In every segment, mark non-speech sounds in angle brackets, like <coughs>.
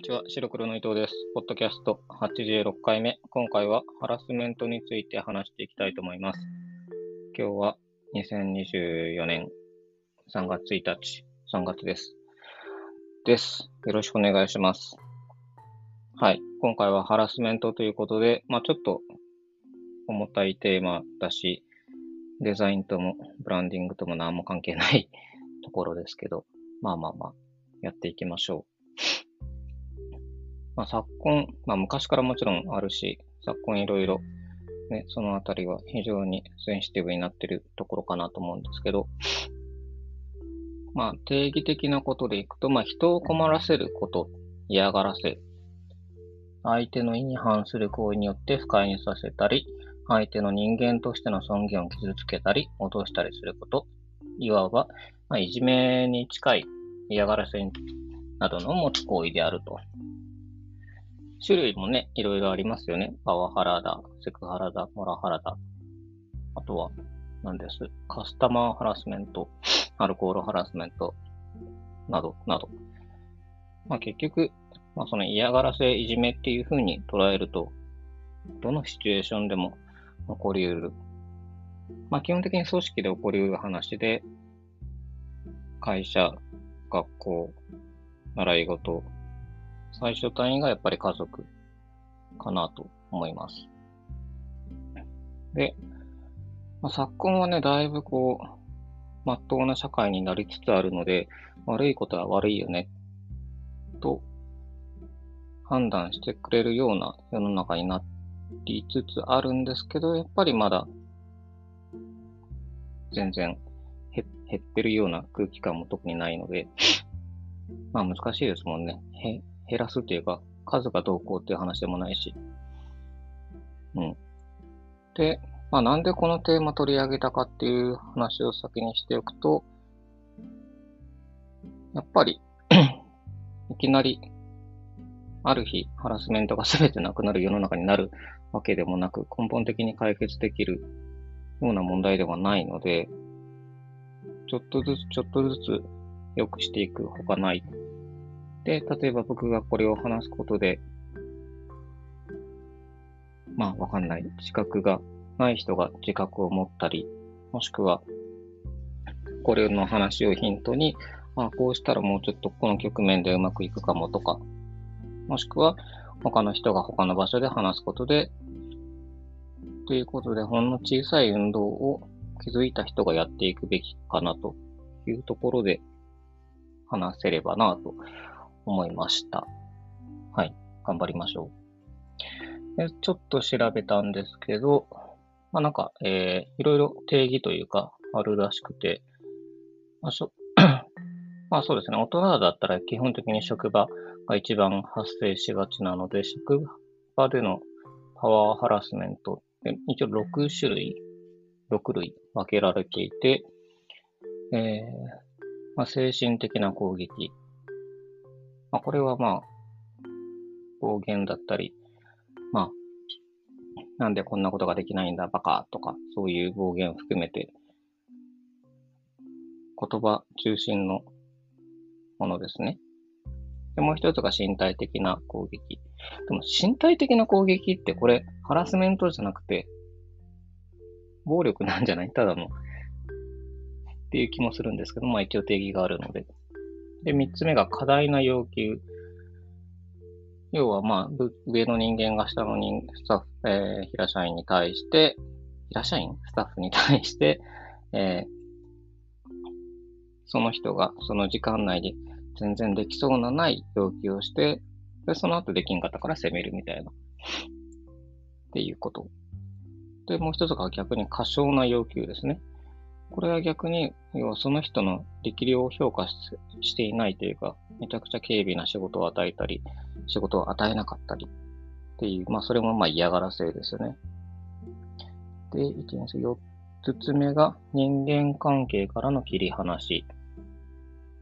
にちは、白黒の伊藤です。ポッドキャスト86回目。今回はハラスメントについて話していきたいと思います。今日は2024年3月1日、3月です。です。よろしくお願いします。はい。今回はハラスメントということで、まあちょっと重たいテーマだし、デザインともブランディングとも何も関係ない <laughs> ところですけど、まあまあまあ、やっていきましょう。まあ、昨今、まあ、昔からもちろんあるし、昨今いろいろ、ね、そのあたりは非常にセンシティブになってるところかなと思うんですけど、まあ、定義的なことでいくと、まあ、人を困らせること、嫌がらせ、相手の意に反する行為によって不快にさせたり、相手の人間としての尊厳を傷つけたり、脅したりすること、いわば、まあ、いじめに近い嫌がらせなどの持つ行為であると。種類もね、いろいろありますよね。パワハラだ、セクハラだ、モラハラだ。あとは、何ですカスタマーハラスメント、アルコールハラスメント、など、など。まあ結局、まあその嫌がらせ、いじめっていう風に捉えると、どのシチュエーションでも起こり得る。まあ基本的に組織で起こり得る話で、会社、学校、習い事、最初単位がやっぱり家族かなと思います。で、まあ、昨今はね、だいぶこう、まっとうな社会になりつつあるので、悪いことは悪いよね、と判断してくれるような世の中になりつつあるんですけど、やっぱりまだ全然減減ってるような空気感も特にないので、まあ難しいですもんね。減らすっていうか、数がどうこうっていう話でもないし。うん。で、まあなんでこのテーマ取り上げたかっていう話を先にしておくと、やっぱり、<clears throat> いきなり、ある日、ハラスメントが全てなくなる世の中になるわけでもなく、根本的に解決できるような問題ではないので、ちょっとずつちょっとずつ良くしていくほかない。で、例えば僕がこれを話すことで、まあわかんない。自覚がない人が自覚を持ったり、もしくは、これの話をヒントに、あこうしたらもうちょっとこの局面でうまくいくかもとか、もしくは他の人が他の場所で話すことで、ということで、ほんの小さい運動を気づいた人がやっていくべきかなというところで話せればなと思いました。はい。頑張りましょう。でちょっと調べたんですけど、まあなんか、えー、いろいろ定義というかあるらしくて、まあ、しょ <clears throat> まあそうですね。大人だったら基本的に職場が一番発生しがちなので、職場でのパワーハラスメントで一応6種類、6類分けられていて、えーまあ、精神的な攻撃。まあ、これはまあ、暴言だったり、まあ、なんでこんなことができないんだ、バカとか、そういう暴言を含めて、言葉中心のものですね。でもう一つが身体的な攻撃。でも身体的な攻撃ってこれハラスメントじゃなくて暴力なんじゃない？ただの。っていう気もするんですけど、まあ一応定義があるので。で、三つ目が過大な要求。要はまあ上の人間が下の人スタッフ、えー、平社員に対して、平社員？スタッフに対して、えーその人がその時間内で全然できそうなない要求をして、で、その後できんかったから責めるみたいな。っていうこと。で、もう一つが逆に過小な要求ですね。これは逆に、要はその人の力量を評価ししていないというか、めちゃくちゃ軽微な仕事を与えたり、仕事を与えなかったりっていう、まあそれもまあ嫌がらせですよね。で、1、2、4つ目が人間関係からの切り離し。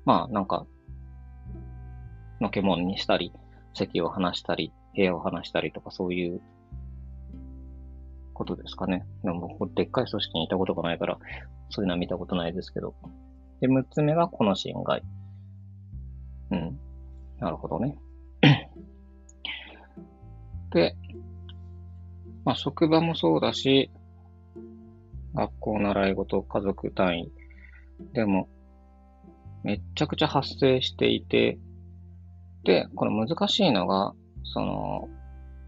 まあなんか、のけもんにしたり、席を離したり、部屋を離したりとかそういうことですかね。でも僕、でっかい組織にいたことがないから、そういうのは見たことないですけど。で、6つ目がこの侵害。うん。なるほどね。<clears throat> で、まあ、職場もそうだし、学校習い事、家族単位でも、めっちゃくちゃ発生していて、で、これ難しいのが、その、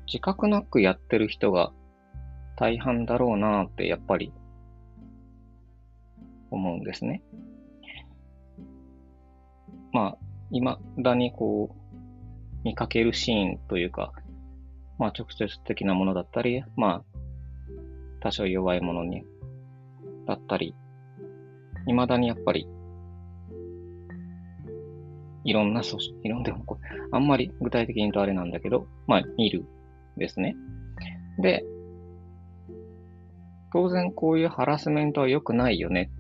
自覚なくやってる人が大半だろうなってやっぱり思うんですね。まあ、未だにこう、見かけるシーンというか、まあ直接的なものだったり、まあ、多少弱いものに、だったり、未だにやっぱり、いろんな組織、いろんな、あんまり具体的に言うとあれなんだけど、まあ、見るですね。で、当然こういうハラスメントは良くないよね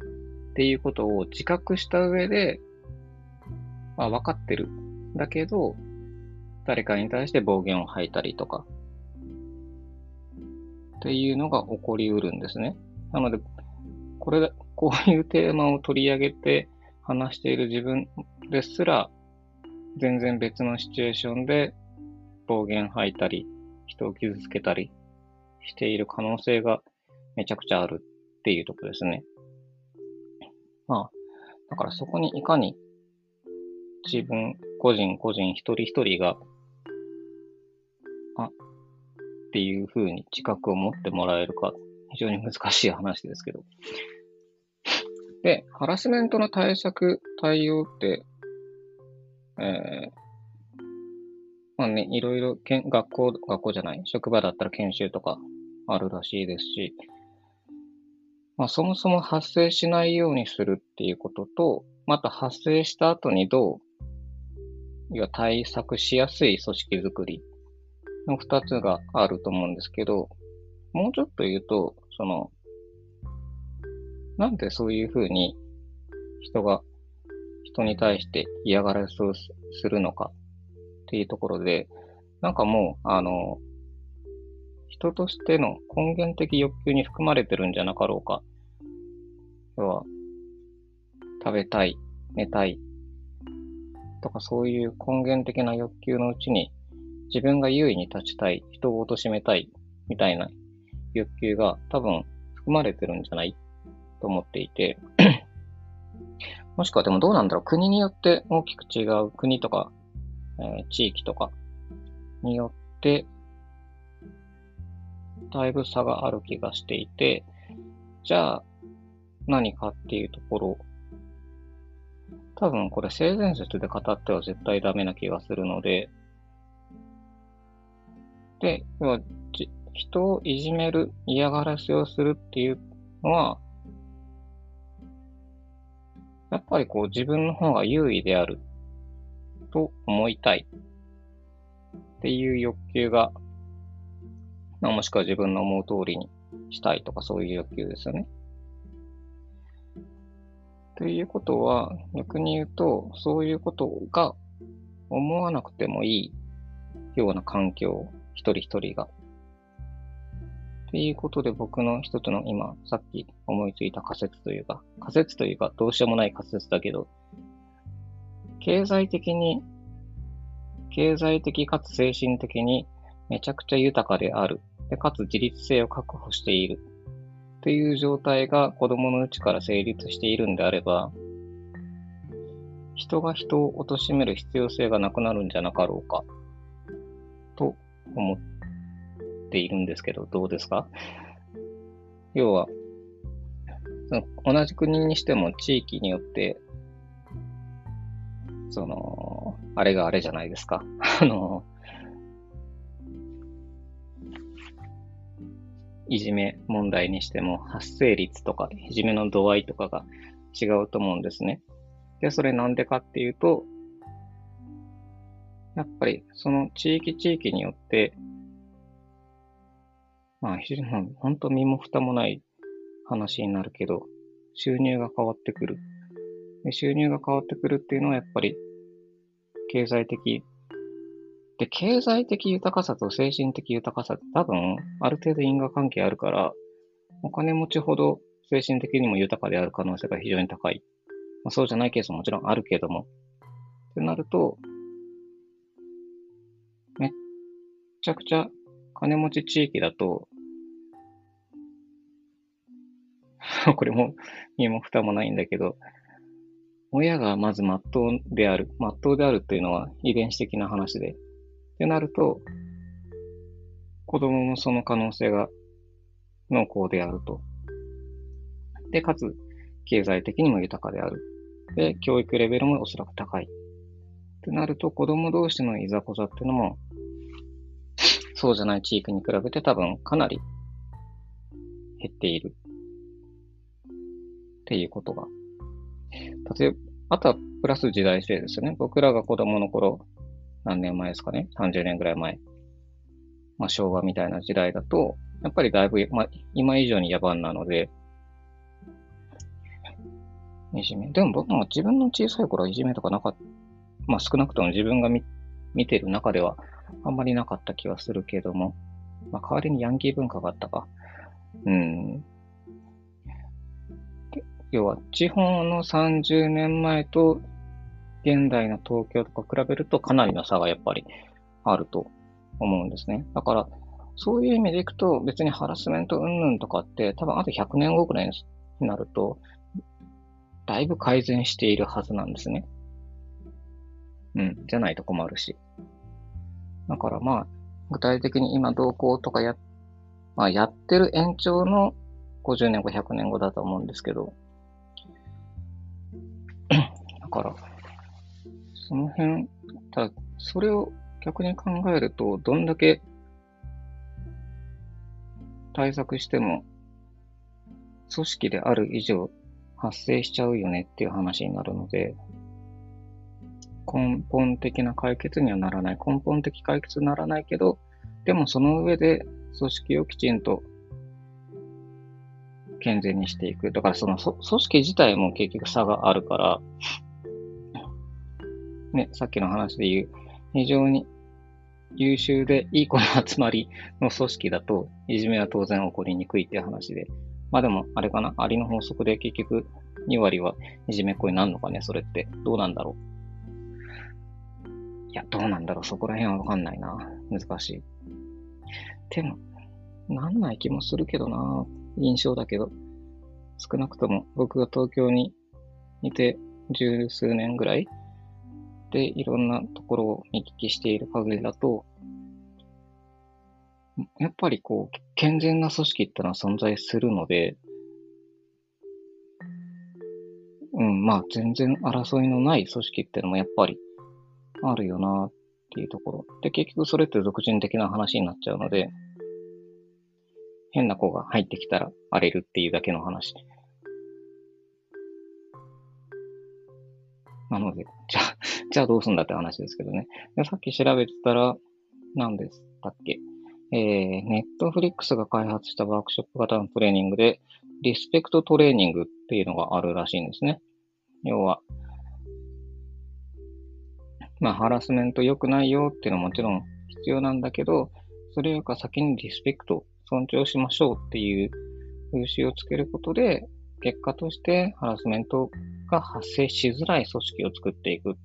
っていうことを自覚した上で、まあ分かってる。だけど、誰かに対して暴言を吐いたりとか、っていうのが起こりうるんですね。なので、これ、こういうテーマを取り上げて話している自分ですら、全然別のシチュエーションで暴言吐いたり、人を傷つけたりしている可能性がめちゃくちゃあるっていうとこですね。まあ、だからそこにいかに自分、個人個人一人一人が、あ、っていう風に自覚を持ってもらえるか、非常に難しい話ですけど。で、ハラスメントの対策、対応って、えー、まあね、いろいろけん、学校、学校じゃない、職場だったら研修とかあるらしいですし、まあ、そもそも発生しないようにするっていうことと、また発生した後にどう、要は対策しやすい組織づくりの二つがあると思うんですけど、もうちょっと言うと、その、なんでそういうふうに人が、人に対して嫌がらせをするのかっていうところで、なんかもう、あの、人としての根源的欲求に含まれてるんじゃなかろうか要は、食べたい、寝たい、とかそういう根源的な欲求のうちに、自分が優位に立ちたい、人を貶めたい、みたいな欲求が多分含まれてるんじゃない？と思っていて。<clears throat> もしくはでもどうなんだろう？国によって大きく違う国とか、えー、地域とかによって、だいぶ差がある気がしていて、じゃあ、何かっていうところ、多分これ性善説で語っては絶対ダメな気がするので、で、要は人をいじめる、嫌がらせをするっていうのは、やっぱりこう自分の方が優位であると思いたい。っていう欲求が、まあ、もしくは自分の思う通りにしたいとかそういう欲求ですよね。ということは、逆に言うと、そういうことが思わなくてもいいような環境、一人一人が。ということで僕の一つの今、さっき思いついた仮説というか、仮説というかどうしようもない仮説だけど、経済的に、経済的かつ精神的にめちゃくちゃ豊かである。でかつ自立性を確保している。っていう状態が子供のうちから成立しているんであれば、人が人を貶める必要性がなくなるんじゃなかろうか、と思っているんですけど、どうですか？要は、その同じ国にしても地域によって、その、あれがあれじゃないですか。あの、いじめ問題にしても発生率とか、いじめの度合いとかが違うと思うんですね。で、それなんでかっていうと、やっぱりその地域地域によって、まあ、本当身も蓋もない話になるけど、収入が変わってくる。で収入が変わってくるっていうのはやっぱり経済的で、経済的豊かさと精神的豊かさって多分、ある程度因果関係あるから、お金持ちほど精神的にも豊かである可能性が非常に高い。まあ、そうじゃないケースももちろんあるけども。ってなると、めっちゃくちゃ金持ち地域だと、<laughs> これも、身も蓋もないんだけど、親がまず真っ当である。真っ当であるっていうのは遺伝子的な話で。ってなると、子供もその可能性が濃厚であると。で、かつ、経済的にも豊かである。で、教育レベルもおそらく高い。ってなると、子供同士のいざこざっていうのも、そうじゃない地域に比べて多分かなり減っている。っていうことが。例えば、あとはプラス時代性ですよね。僕らが子供の頃、何年前ですかね ?30 年ぐらい前。まあ、昭和みたいな時代だと、やっぱりだいぶ、まあ、今以上に野蛮なので、いじめ。でも僕も自分の小さい頃はいじめとかなかった。まあ少なくとも自分が見見てる中ではあんまりなかった気はするけども、まあ代わりにヤンキー文化があったか。うん。要は地方の30年前と現代の東京とか比べるとかなりの差がやっぱりあると思うんですね。だから、そういう意味でいくと別にハラスメント云々とかって多分あと100年後くらいになるとだいぶ改善しているはずなんですね。うん。じゃないと困るし。だからまあ、具体的に今同行とかや、まあやってる延長の50年後、100年後だと思うんですけど。<clears throat> だから、その辺、ただ、それを逆に考えると、どんだけ対策しても、組織である以上、発生しちゃうよねっていう話になるので、根本的な解決にはならない。根本的解決にならないけど、でもその上で組織をきちんと健全にしていく。だからその組織自体も結局差があるから、ね、さっきの話で言う、非常に優秀でいい子の集まりの組織だと、いじめは当然起こりにくいっていう話で、まあでも、あれかな、アリの法則で結局2割はいじめっ子になるのかね、それって。どうなんだろう。いや、どうなんだろう。そこら辺はわかんないな。難しい。でも、なんない気もするけどな。印象だけど。少なくとも僕が東京にいて十数年ぐらいでいろんなところを見聞きしている限りだと、やっぱりこう、健全な組織ってのは存在するので、うん、まあ全然争いのない組織ってのもやっぱりあるよなっていうところ。で、結局それって俗人的な話になっちゃうので、変な子が入ってきたら荒れるっていうだけの話。なので、じゃあ、じゃあどうすんだって話ですけどね。でさっき調べてたら、何でしたっけ？えー、ネットフリックスが開発したワークショップ型のトレーニングで、リスペクトトレーニングっていうのがあるらしいんですね。要は、まあ、ハラスメント良くないよっていうのはもちろん必要なんだけど、それよりか先にリスペクト、尊重しましょうっていう風習をつけることで、結果としてハラスメントが発生しづらい組織を作っていく。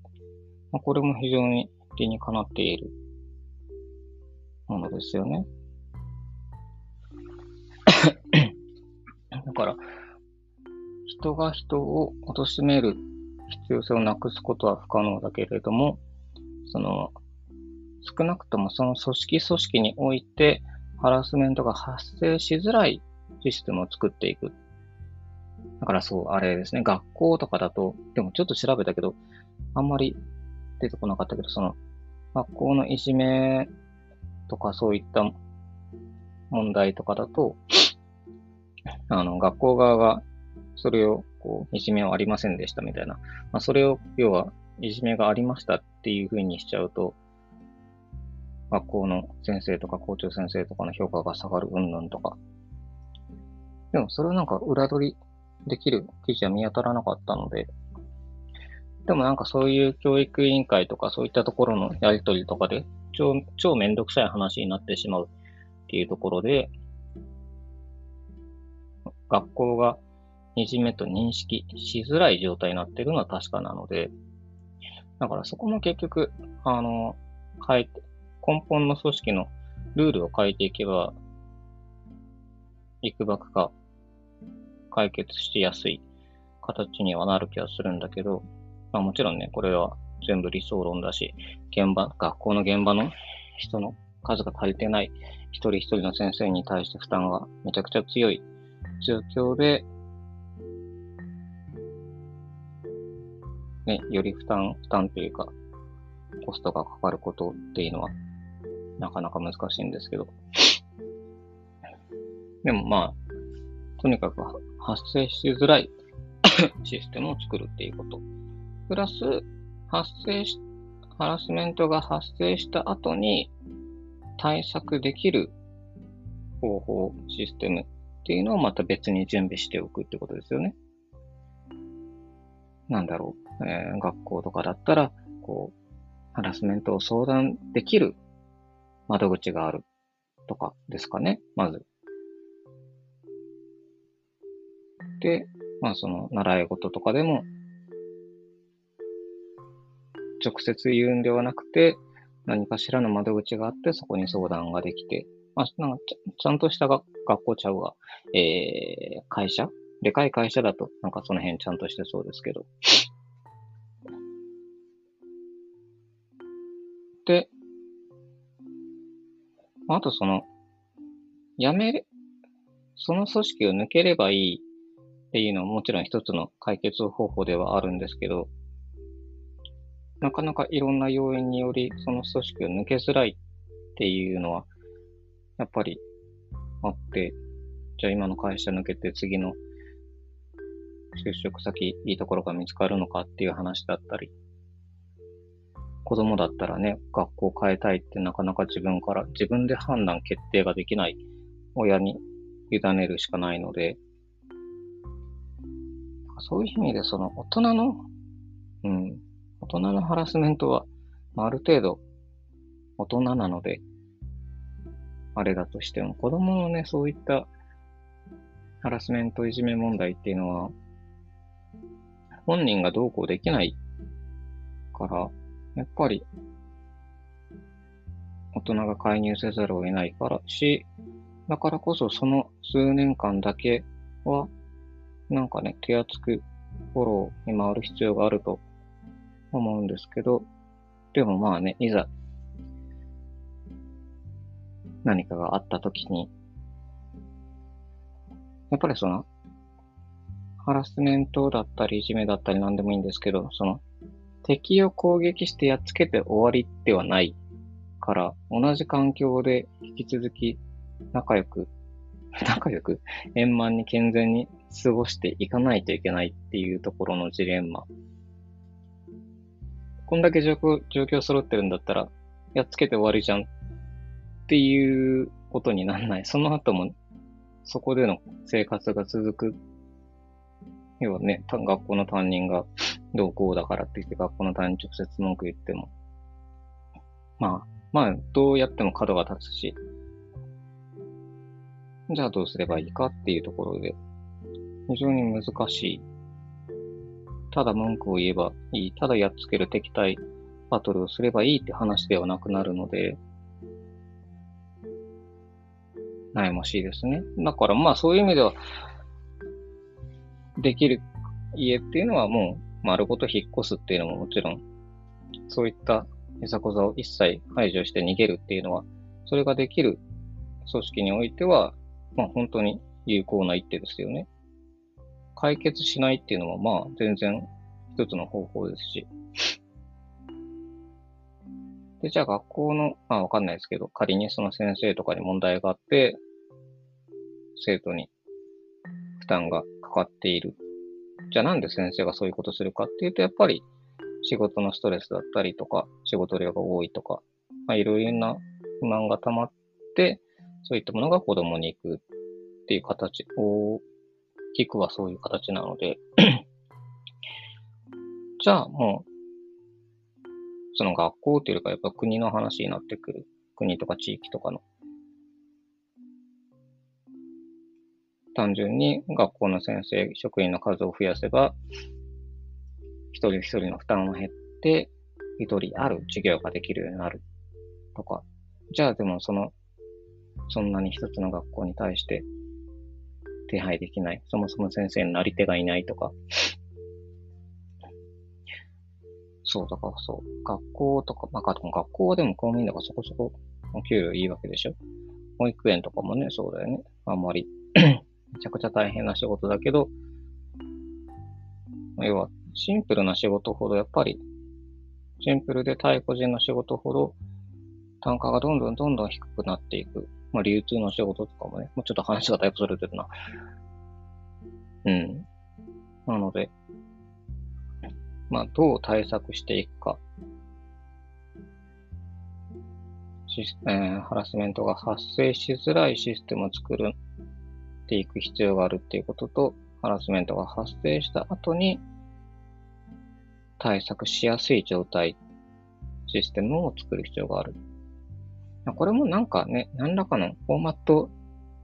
まあ、これも非常に理にかなっているものですよね。<coughs> だから、人が人を貶める必要性をなくすことは不可能だけれども、その、少なくともその組織組織においてハラスメントが発生しづらいシステムを作っていく。だからそう、あれですね、学校とかだと、でもちょっと調べたけど、あんまり出てこなかったけど、その、学校のいじめとかそういった問題とかだと、あの、学校側がそれを、こう、いじめはありませんでしたみたいな。まあ、それを、要は、いじめがありましたっていう風にしちゃうと、学校の先生とか校長先生とかの評価が下がる云々とか。でも、それはなんか裏取りできる記事は見当たらなかったので、でもなんかそういう教育委員会とかそういったところのやりとりとかで超、超めんどくさい話になってしまうっていうところで、学校がいじめと認識しづらい状態になってるのは確かなので、だからそこも結局、あの、変えて、根本の組織のルールを変えていけば、いくばくか解決しやすい形にはなる気がするんだけど、まあもちろんね、これは全部理想論だし、現場、学校の現場の人の数が足りてない、一人一人の先生に対して負担がめちゃくちゃ強い状況で、ね、より負担、負担というか、コストがかかることっていうのは、なかなか難しいんですけど。でもまあ、とにかく発生しづらいシステムを作るっていうこと。プラス、発生し、ハラスメントが発生した後に対策できる方法、システムっていうのをまた別に準備しておくってことですよね。なんだろう。えー、学校とかだったら、こう、ハラスメントを相談できる窓口があるとかですかね、まず。で、まあその習い事とかでも、直接言うんではなくて、何かしらの窓口があって、そこに相談ができて、まあ、なんかちちゃんとした学校ちゃうが、えー、会社？でかい会社だと、なんかその辺ちゃんとしてそうですけど。で、あとその、辞めれ、その組織を抜ければいいっていうのはもちろん一つの解決方法ではあるんですけど、なかなかいろんな要因によりその組織を抜けづらいっていうのは、やっぱりあって、じゃあ今の会社抜けて次の就職先、いいところが見つかるのかっていう話だったり、子供だったらね、学校変えたいってなかなか自分から、自分で判断決定ができない親に委ねるしかないので、そういう意味でその大人の、うん、大人のハラスメントは、まあ、ある程度大人なので、あれだとしても、子供のね、そういったハラスメントいじめ問題っていうのは、本人がどうこうできないから、やっぱり、大人が介入せざるを得ないからし、だからこそその数年間だけは、なんかね、手厚くフォローに回る必要があると思うんですけど、でもまあね、いざ何かがあった時に、やっぱりその、ハラスメントだったり、いじめだったり何でもいいんですけど、その、敵を攻撃してやっつけて終わりではないから、同じ環境で引き続き仲良く、<laughs> 仲良く円満に健全に過ごしていかないといけないっていうところのジレンマ。こんだけ状況、状況揃ってるんだったら、やっつけて終わりじゃんっていうことにならない。その後も、そこでの生活が続く。要はね、学校の担任がどうこうだからって言って学校の担任直接文句言っても、まあ、まあ、どうやっても角が立つし、じゃあどうすればいいかっていうところで、非常に難しい。ただ文句を言えばいい。ただやっつける敵対バトルをすればいいって話ではなくなるので、悩ましいですね。だからまあそういう意味では、できる家っていうのはもう丸ごと引っ越すっていうのももちろん、そういったいざこざを一切排除して逃げるっていうのは、それができる組織においては、まあ本当に有効な一手ですよね。解決しないっていうのもまあ全然一つの方法ですし。で、じゃあ学校の、まあわかんないですけど、仮にその先生とかに問題があって、生徒に負担がかかっている。じゃあなんで先生がそういうことするかっていうと、やっぱり仕事のストレスだったりとか、仕事量が多いとか、まあいろいろな不満が溜まって、そういったものが子供に行くっていう形を、大きくはそういう形なので <clears throat> じゃあもう、その学校っていうかやっぱ国の話になってくる。国とか地域とかの。単純に学校の先生、職員の数を増やせば、一人一人の負担が減って、一人ある授業ができるようになる。とか。じゃあでもそのそんなに一つの学校に対して手配できない。そもそも先生になり手がいないとか。そう、だからそう。学校とか、まあ、学校はでも公務員だからそこそこお給料いいわけでしょ。保育園とかもね、そうだよね。あんまり <clears throat> めちゃくちゃ大変な仕事だけど、要は、シンプルな仕事ほどやっぱり、シンプルで対個人の仕事ほど、単価がどんどんどんどん低くなっていく。まあ、流通の仕事とかもね、もうちょっと話がだいぶそれてるな。うん。なので、まあ、どう対策していくか。えー、ハラスメントが発生しづらいシステムを作るっていく必要があるっていうことと、ハラスメントが発生した後に対策しやすい状態、システムを作る必要がある。これもなんかね、何らかのフォーマット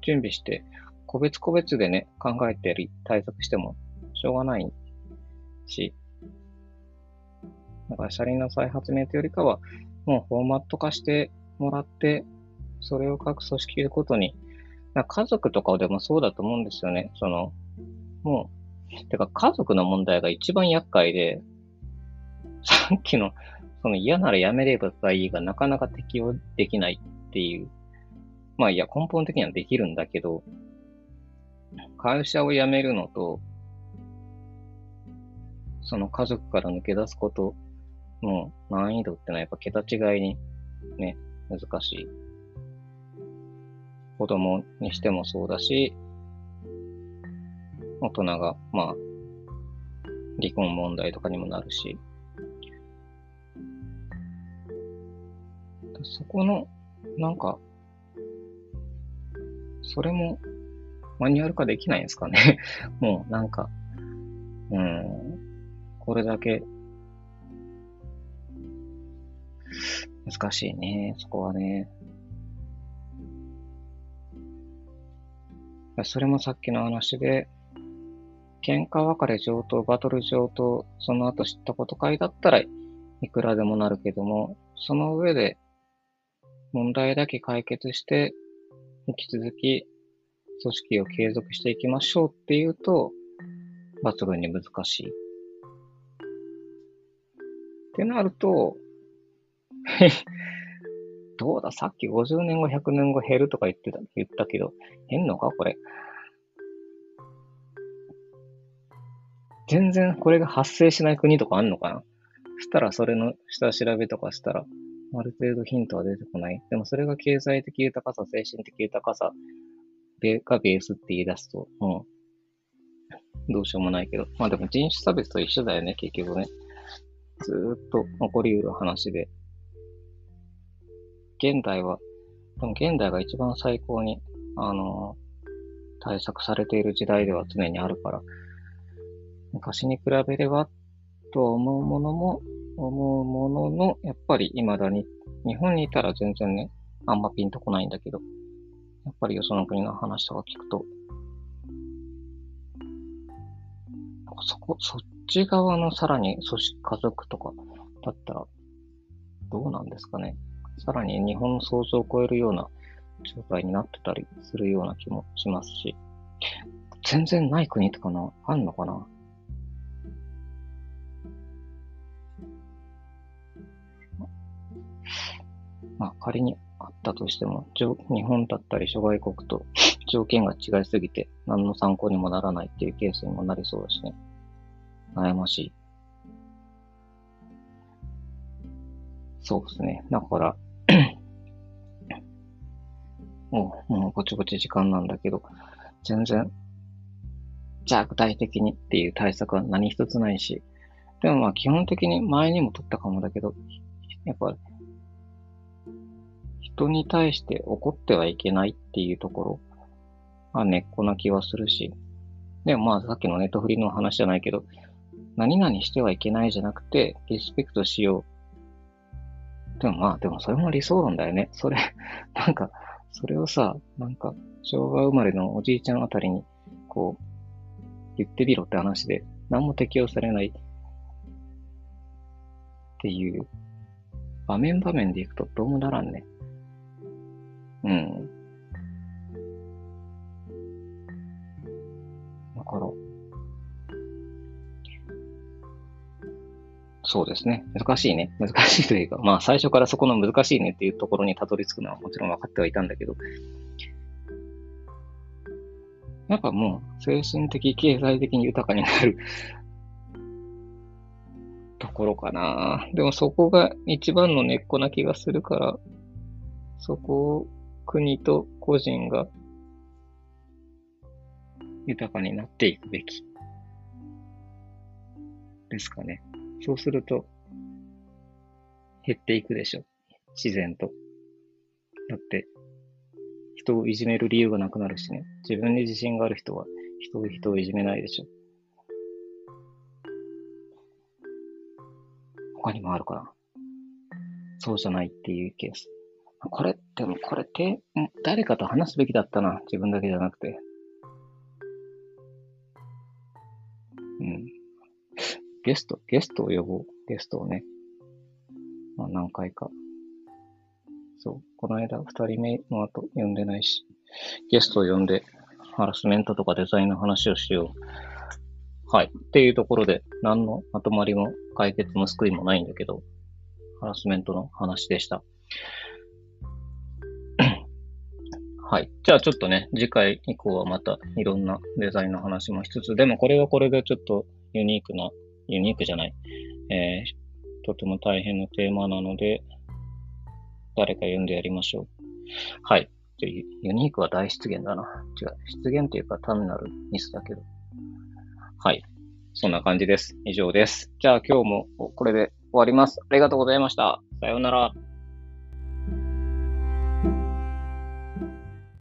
準備して、個別個別でね、考えてり対策してもしょうがないし、だから車輪の再発明というよりかは、もうフォーマット化してもらって、それを各組織ごとに、家族とかでもそうだと思うんですよね。その、もう、てか家族の問題が一番厄介で、さっきの、その嫌ならやめればいいがなかなか適用できないっていう。まあいや、根本的にはできるんだけど、会社を辞めるのと、その家族から抜け出すことの難易度ってのはやっぱ桁違いにね、難しい。子供にしてもそうだし、大人が、まあ、離婚問題とかにもなるし、そこの、なんか、それもマニュアル化できないんですかね。<laughs> もうなんか、うん、これだけ、難しいね、そこはね。それもさっきの話で、喧嘩別れ上等、バトル上等、その後知ったこと会だったらいくらでもなるけども、その上で問題だけ解決して、引き続き組織を継続していきましょうっていうと、抜群に難しい。ってなると、<laughs> どうだ、さっき50年後、100年後減るとか言ってた、言ったけど、減んのかこれ。全然これが発生しない国とかあんのかなそしたらそれの下調べとかしたら、ある程度ヒントは出てこない。でもそれが経済的豊かさ、精神的豊かさがベースって言い出すと、うん。どうしようもないけど。まあでも人種差別と一緒だよね、結局ね。ずーっと起こり得る話で。現代は、でも現代が一番最高に、あのー、対策されている時代では常にあるから、昔に比べればと思うものも、思うものの、やっぱり未だに、日本にいたら全然ね、あんまピンとこないんだけど、やっぱりよその国の話とか聞くと、そこ、そっち側のさらに組織、家族とかだったら、どうなんですかね。さらに日本の想像を超えるような状態になってたりするような気もしますし、全然ない国とかな、あんのかなまあ、仮にあったとしても、日本だったり諸外国と <laughs> 条件が違いすぎて何の参考にもならないっていうケースにもなりそうだしね。悩ましい。そうですね。だから <coughs> もう、もうぼちぼち時間なんだけど、全然、じゃあ具体的にっていう対策は何一つないし、でもまあ基本的に前にも取ったかもだけど、やっぱ人に対して怒ってはいけないっていうところが根っこな気はするし、でもまあさっきのネットフリの話じゃないけど、何々してはいけないじゃなくて、リスペクトしよう。でもまあ、でもそれも理想論だよね。それ、<laughs> なんか、それをさ、なんか、昭和生まれのおじいちゃんあたりに、こう、言ってみろって話で、何も適用されないっていう、場面場面でいくとどうもならんね。うん。だから、そうですね。難しいね。難しいというか、まあ最初からそこの難しいねっていうところにたどり着くのはもちろん分かってはいたんだけど、やっぱもう精神的、経済的に豊かになるところかな。でもそこが一番の根っこな気がするから、そこを国と個人が豊かになっていくべきですかね。そうすると、減っていくでしょ。自然と。だって、人をいじめる理由がなくなるしね。自分に自信がある人は、人を人をいじめないでしょ。他にもあるかな。そうじゃないっていうケース。これ、でもこれって、誰かと話すべきだったな。自分だけじゃなくて。うん。ゲスト、ゲストを呼ぼう。ゲストをね。まあ何回か。そう。この間二人目の後呼んでないし、ゲストを呼んでハラスメントとかデザインの話をしよう。はい。っていうところで、何のまとまりも解決も救いもないんだけど、ハラスメントの話でした。はい。じゃあちょっとね、次回以降はまたいろんなデザインの話もしつつ、でもこれはこれでちょっとユニークなユニークじゃない、えー、とても大変なテーマなので、誰か読んでやりましょう。はい。ユニークは大出現だな。違う。出現っていうか単なるミスだけど。はい。そんな感じです。以上です。じゃあ今日もこれで終わります。ありがとうございました。さようなら。